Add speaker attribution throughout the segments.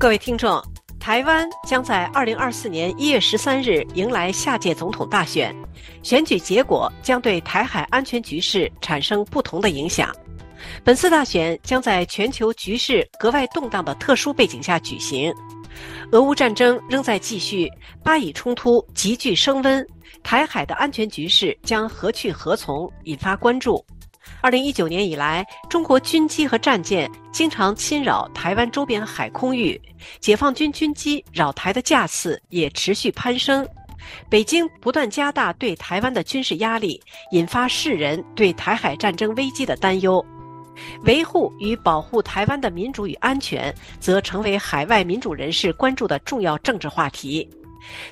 Speaker 1: 各位听众，台湾将在二零二四年一月十三日迎来下届总统大选，选举结果将对台海安全局势产生不同的影响。本次大选将在全球局势格外动荡的特殊背景下举行，俄乌战争仍在继续，巴以冲突急剧升温，台海的安全局势将何去何从，引发关注。二零一九年以来，中国军机和战舰经常侵扰台湾周边海空域，解放军军机扰台的架次也持续攀升。北京不断加大对台湾的军事压力，引发世人对台海战争危机的担忧。维护与保护台湾的民主与安全，则成为海外民主人士关注的重要政治话题。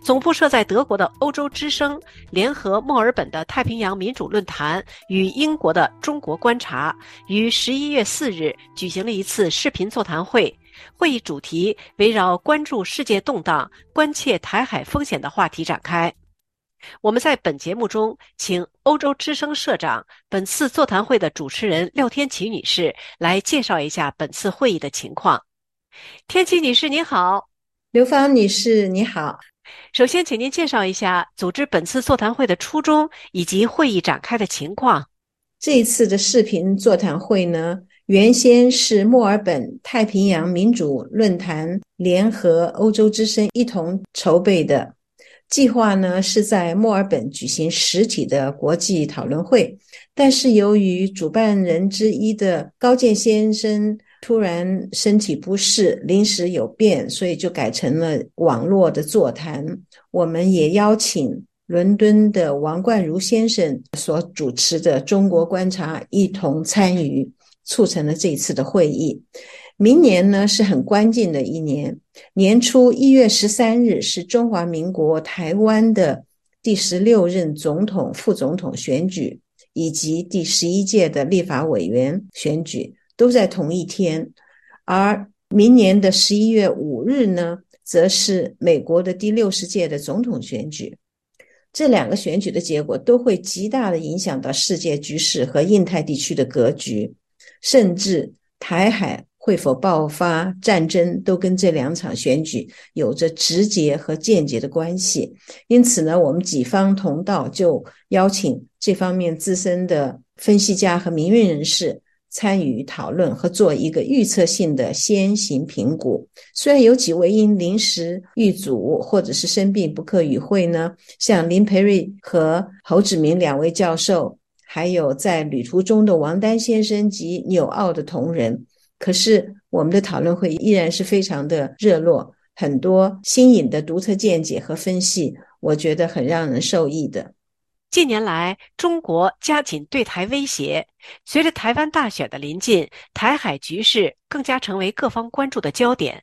Speaker 1: 总部设在德国的欧洲之声联合墨尔本的太平洋民主论坛与英国的中国观察，于十一月四日举行了一次视频座谈会。会议主题围绕关注世界动荡、关切台海风险的话题展开。我们在本节目中请欧洲之声社长、本次座谈会的主持人廖天琪女士来介绍一下本次会议的情况。天琪女士，您好；
Speaker 2: 刘芳女士，你好。
Speaker 1: 首先，请您介绍一下组织本次座谈会的初衷以及会议展开的情况。
Speaker 2: 这次的视频座谈会呢，原先是墨尔本太平洋民主论坛联合欧洲之声一同筹备的，计划呢是在墨尔本举行实体的国际讨论会，但是由于主办人之一的高健先生。突然身体不适，临时有变，所以就改成了网络的座谈。我们也邀请伦敦的王冠如先生所主持的中国观察一同参与，促成了这次的会议。明年呢是很关键的一年，年初一月十三日是中华民国台湾的第十六任总统、副总统选举，以及第十一届的立法委员选举。都在同一天，而明年的十一月五日呢，则是美国的第六十届的总统选举。这两个选举的结果都会极大的影响到世界局势和印太地区的格局，甚至台海会否爆发战争，都跟这两场选举有着直接和间接的关系。因此呢，我们几方同道就邀请这方面资深的分析家和民运人士。参与讨论和做一个预测性的先行评估。虽然有几位因临时遇阻或者是生病不可与会呢，像林培瑞和侯志明两位教授，还有在旅途中的王丹先生及纽澳的同仁，可是我们的讨论会依然是非常的热络，很多新颖的独特见解和分析，我觉得很让人受益的。
Speaker 1: 近年来，中国加紧对台威胁。随着台湾大选的临近，台海局势更加成为各方关注的焦点。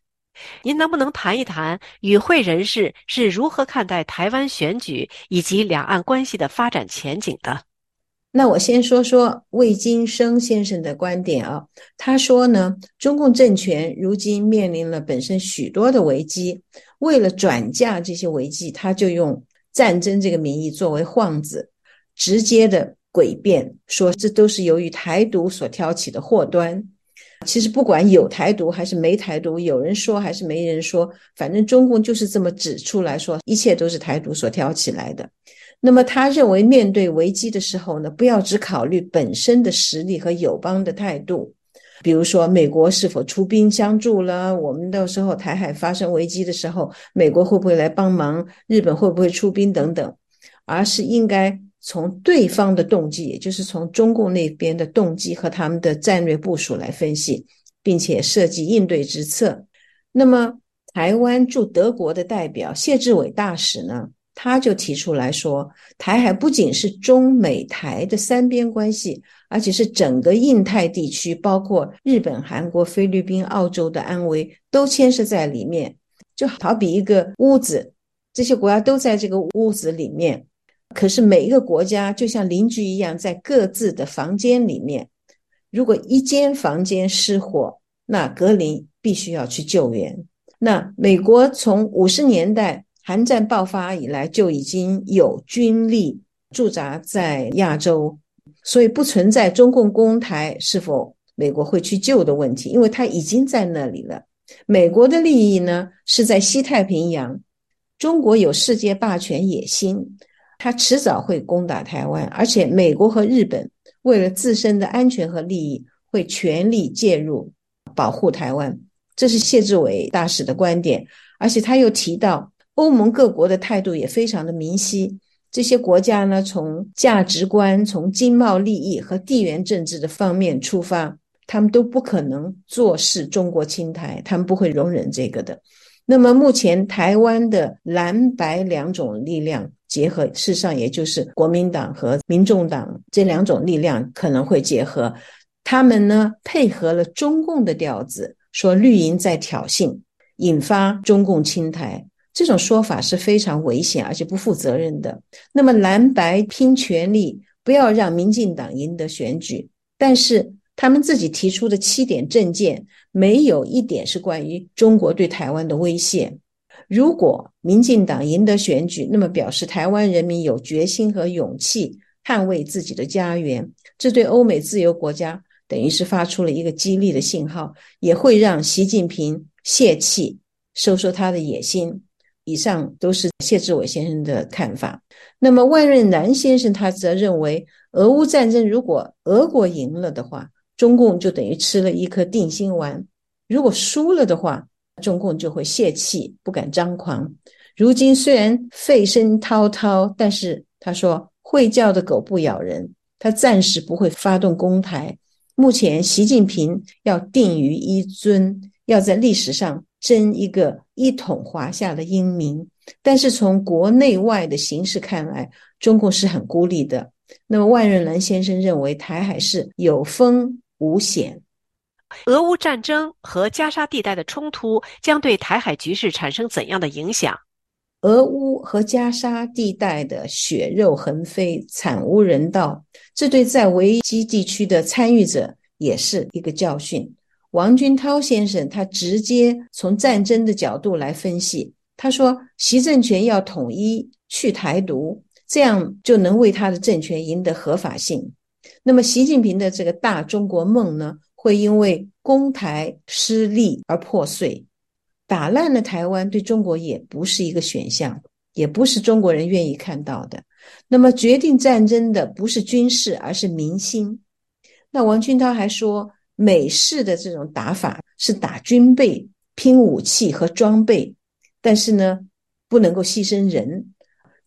Speaker 1: 您能不能谈一谈与会人士是如何看待台湾选举以及两岸关系的发展前景的？
Speaker 2: 那我先说说魏金生先生的观点啊。他说呢，中共政权如今面临了本身许多的危机，为了转嫁这些危机，他就用。战争这个名义作为幌子，直接的诡辩说这都是由于台独所挑起的祸端。其实不管有台独还是没台独，有人说还是没人说，反正中共就是这么指出来说，一切都是台独所挑起来的。那么他认为面对危机的时候呢，不要只考虑本身的实力和友邦的态度。比如说，美国是否出兵相助了？我们到时候台海发生危机的时候，美国会不会来帮忙？日本会不会出兵等等？而是应该从对方的动机，也就是从中共那边的动机和他们的战略部署来分析，并且设计应对之策。那么，台湾驻德国的代表谢志伟大使呢？他就提出来说，台海不仅是中美台的三边关系，而且是整个印太地区，包括日本、韩国、菲律宾、澳洲的安危都牵涉在里面。就好比一个屋子，这些国家都在这个屋子里面，可是每一个国家就像邻居一样，在各自的房间里面。如果一间房间失火，那格林必须要去救援。那美国从五十年代。韩战爆发以来就已经有军力驻扎在亚洲，所以不存在中共攻台是否美国会去救的问题，因为他已经在那里了。美国的利益呢是在西太平洋，中国有世界霸权野心，它迟早会攻打台湾，而且美国和日本为了自身的安全和利益，会全力介入保护台湾。这是谢志伟大使的观点，而且他又提到，欧盟各国的态度也非常的明晰。这些国家呢，从价值观、从经贸利益和地缘政治的方面出发，他们都不可能坐视中国侵台，他们不会容忍这个的。那么，目前台湾的蓝白两种力量结合，事实上也就是国民党和民众党这两种力量可能会结合，他们呢配合了中共的调子。说绿营在挑衅，引发中共侵台，这种说法是非常危险而且不负责任的。那么蓝白拼全力，不要让民进党赢得选举。但是他们自己提出的七点政见，没有一点是关于中国对台湾的威胁。如果民进党赢得选举，那么表示台湾人民有决心和勇气捍卫自己的家园，这对欧美自由国家。等于是发出了一个激励的信号，也会让习近平泄气，收收他的野心。以上都是谢志伟先生的看法。那么万润南先生他则认为，俄乌战争如果俄国赢了的话，中共就等于吃了一颗定心丸；如果输了的话，中共就会泄气，不敢张狂。如今虽然费声滔滔，但是他说会叫的狗不咬人，他暂时不会发动攻台。目前，习近平要定于一尊，要在历史上争一个一统华夏的英名。但是从国内外的形势看来，中共是很孤立的。那么，万润兰先生认为，台海是有风无险。
Speaker 1: 俄乌战争和加沙地带的冲突将对台海局势产生怎样的影响？
Speaker 2: 俄乌和加沙地带的血肉横飞，惨无人道，这对在危机地区的参与者也是一个教训。王军涛先生他直接从战争的角度来分析，他说：习政权要统一去台独，这样就能为他的政权赢得合法性。那么，习近平的这个大中国梦呢，会因为攻台失利而破碎。打烂了台湾，对中国也不是一个选项，也不是中国人愿意看到的。那么，决定战争的不是军事，而是民心。那王军涛还说，美式的这种打法是打军备、拼武器和装备，但是呢，不能够牺牲人。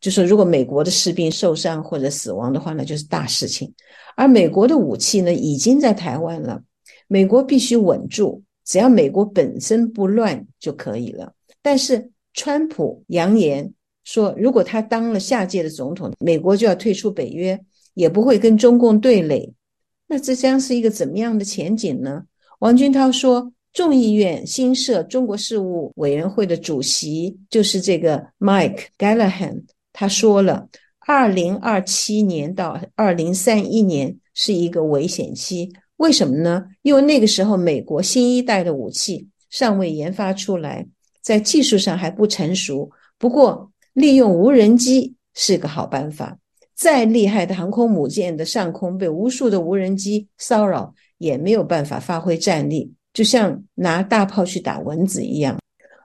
Speaker 2: 就说如果美国的士兵受伤或者死亡的话，那就是大事情。而美国的武器呢，已经在台湾了，美国必须稳住。只要美国本身不乱就可以了。但是川普扬言说，如果他当了下届的总统，美国就要退出北约，也不会跟中共对垒。那这将是一个怎么样的前景呢？王军涛说，众议院新设中国事务委员会的主席就是这个 Mike Galahan，他说了，二零二七年到二零三一年是一个危险期。为什么呢？因为那个时候，美国新一代的武器尚未研发出来，在技术上还不成熟。不过，利用无人机是个好办法。再厉害的航空母舰的上空被无数的无人机骚扰，也没有办法发挥战力，就像拿大炮去打蚊子一样。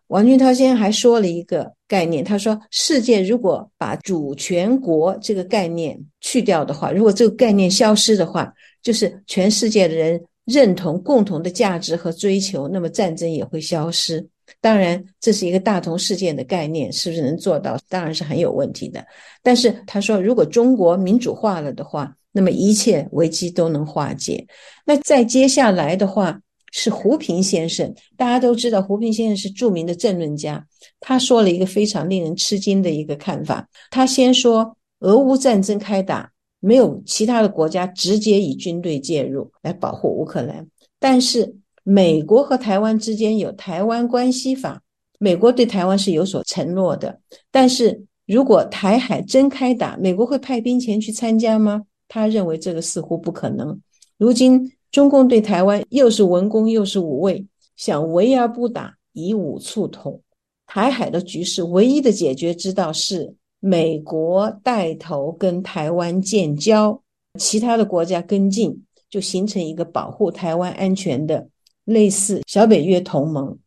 Speaker 2: 王军涛先生还说了一个概念，他说：世界如果把主权国这个概念去掉的话，如果这个概念消失的话，就是全世界的人认同共同的价值和追求，那么战争也会消失。当然，这是一个大同世界的概念，是不是能做到？当然是很有问题的。但是他说，如果中国民主化了的话，那么一切危机都能化解。那再接下来的话是胡平先生，大家都知道胡平先生是著名的政论家，他说了一个非常令人吃惊的一个看法。他先说，俄乌战争开打。没有其他的国家直接以军队介入来保护乌克兰，但是美国和台湾之间有《台湾关系法》，美国对台湾是有所承诺的。但是如果台海真开打，美国会派兵前去参加吗？他认为这个似乎不可能。如今中共对台湾又是文攻又是武卫，想围而不打，以武促统，台海的局势唯一的解决之道是。美国带头跟台湾建交，其他的国家跟进，就形成一个保护台湾安全的类似小北约同盟。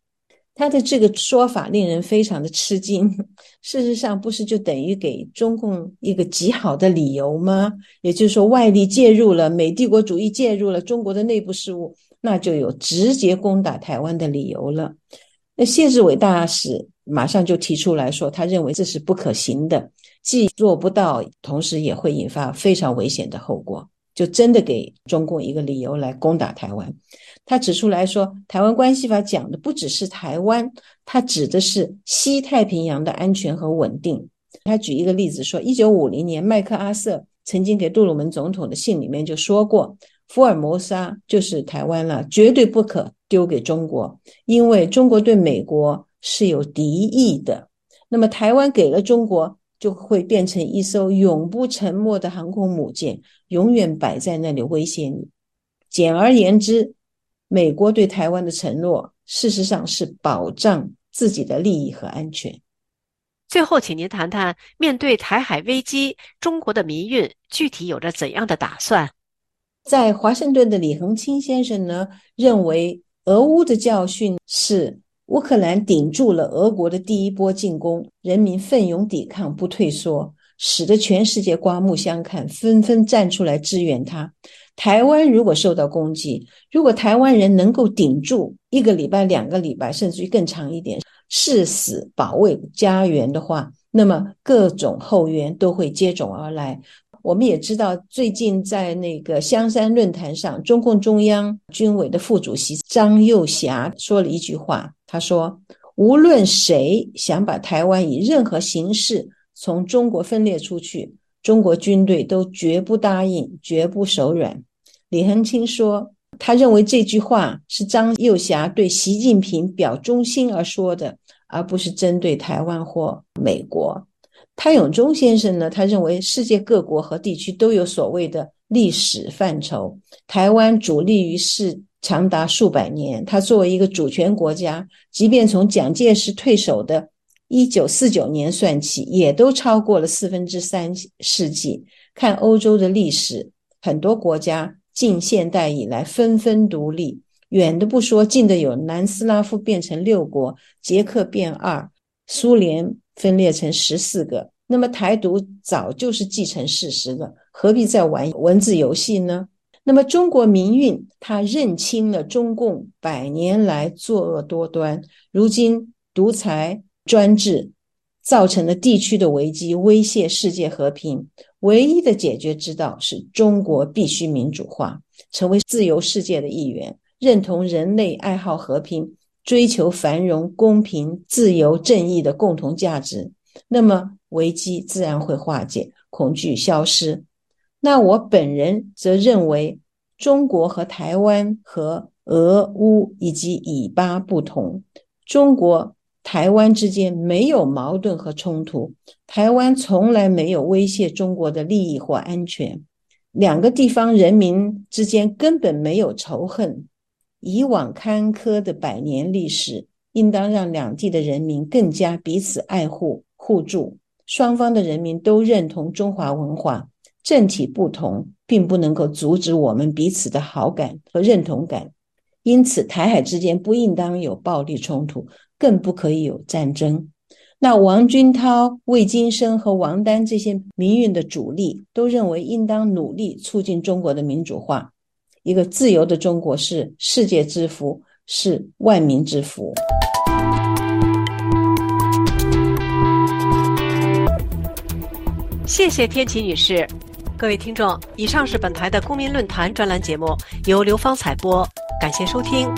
Speaker 2: 他的这个说法令人非常的吃惊。事实上，不是就等于给中共一个极好的理由吗？也就是说，外力介入了，美帝国主义介入了中国的内部事务，那就有直接攻打台湾的理由了。那谢志伟大使马上就提出来说，他认为这是不可行的，既做不到，同时也会引发非常危险的后果。就真的给中共一个理由来攻打台湾。他指出来说，《台湾关系法》讲的不只是台湾，它指的是西太平洋的安全和稳定。他举一个例子说，一九五零年麦克阿瑟曾经给杜鲁门总统的信里面就说过，福尔摩沙就是台湾了，绝对不可丢给中国，因为中国对美国是有敌意的。那么台湾给了中国。就会变成一艘永不沉没的航空母舰，永远摆在那里威胁你。简而言之，美国对台湾的承诺，事实上是保障自己的利益和安全。
Speaker 1: 最后，请您谈谈面对台海危机，中国的民运具体有着怎样的打算？
Speaker 2: 在华盛顿的李恒清先生呢，认为俄乌的教训是。乌克兰顶住了俄国的第一波进攻，人民奋勇抵抗，不退缩，使得全世界刮目相看，纷纷站出来支援他。台湾如果受到攻击，如果台湾人能够顶住一个礼拜、两个礼拜，甚至于更长一点，誓死保卫家园的话，那么各种后援都会接踵而来。我们也知道，最近在那个香山论坛上，中共中央军委的副主席张又侠说了一句话，他说：“无论谁想把台湾以任何形式从中国分裂出去，中国军队都绝不答应，绝不手软。”李恒清说，他认为这句话是张幼霞对习近平表忠心而说的，而不是针对台湾或美国。潘永忠先生呢？他认为世界各国和地区都有所谓的历史范畴。台湾主立于世长达数百年。他作为一个主权国家，即便从蒋介石退守的一九四九年算起，也都超过了四分之三世纪。看欧洲的历史，很多国家近现代以来纷纷独立，远的不说，近的有南斯拉夫变成六国，捷克变二，苏联。分裂成十四个，那么台独早就是既成事实了，何必再玩文字游戏呢？那么中国民运，他认清了中共百年来作恶多端，如今独裁专制造成了地区的危机，威胁世界和平。唯一的解决之道是中国必须民主化，成为自由世界的一员，认同人类爱好和平。追求繁荣、公平、自由、正义的共同价值，那么危机自然会化解，恐惧消失。那我本人则认为，中国和台湾和俄乌以及以巴不同，中国台湾之间没有矛盾和冲突，台湾从来没有威胁中国的利益或安全，两个地方人民之间根本没有仇恨。以往坎坷的百年历史，应当让两地的人民更加彼此爱护、互助。双方的人民都认同中华文化，政体不同，并不能够阻止我们彼此的好感和认同感。因此，台海之间不应当有暴力冲突，更不可以有战争。那王军涛、魏金生和王丹这些民运的主力都认为，应当努力促进中国的民主化。一个自由的中国是世界之福，是万民之福。
Speaker 1: 谢谢天琪女士，各位听众，以上是本台的公民论坛专栏节目，由刘芳采播，感谢收听。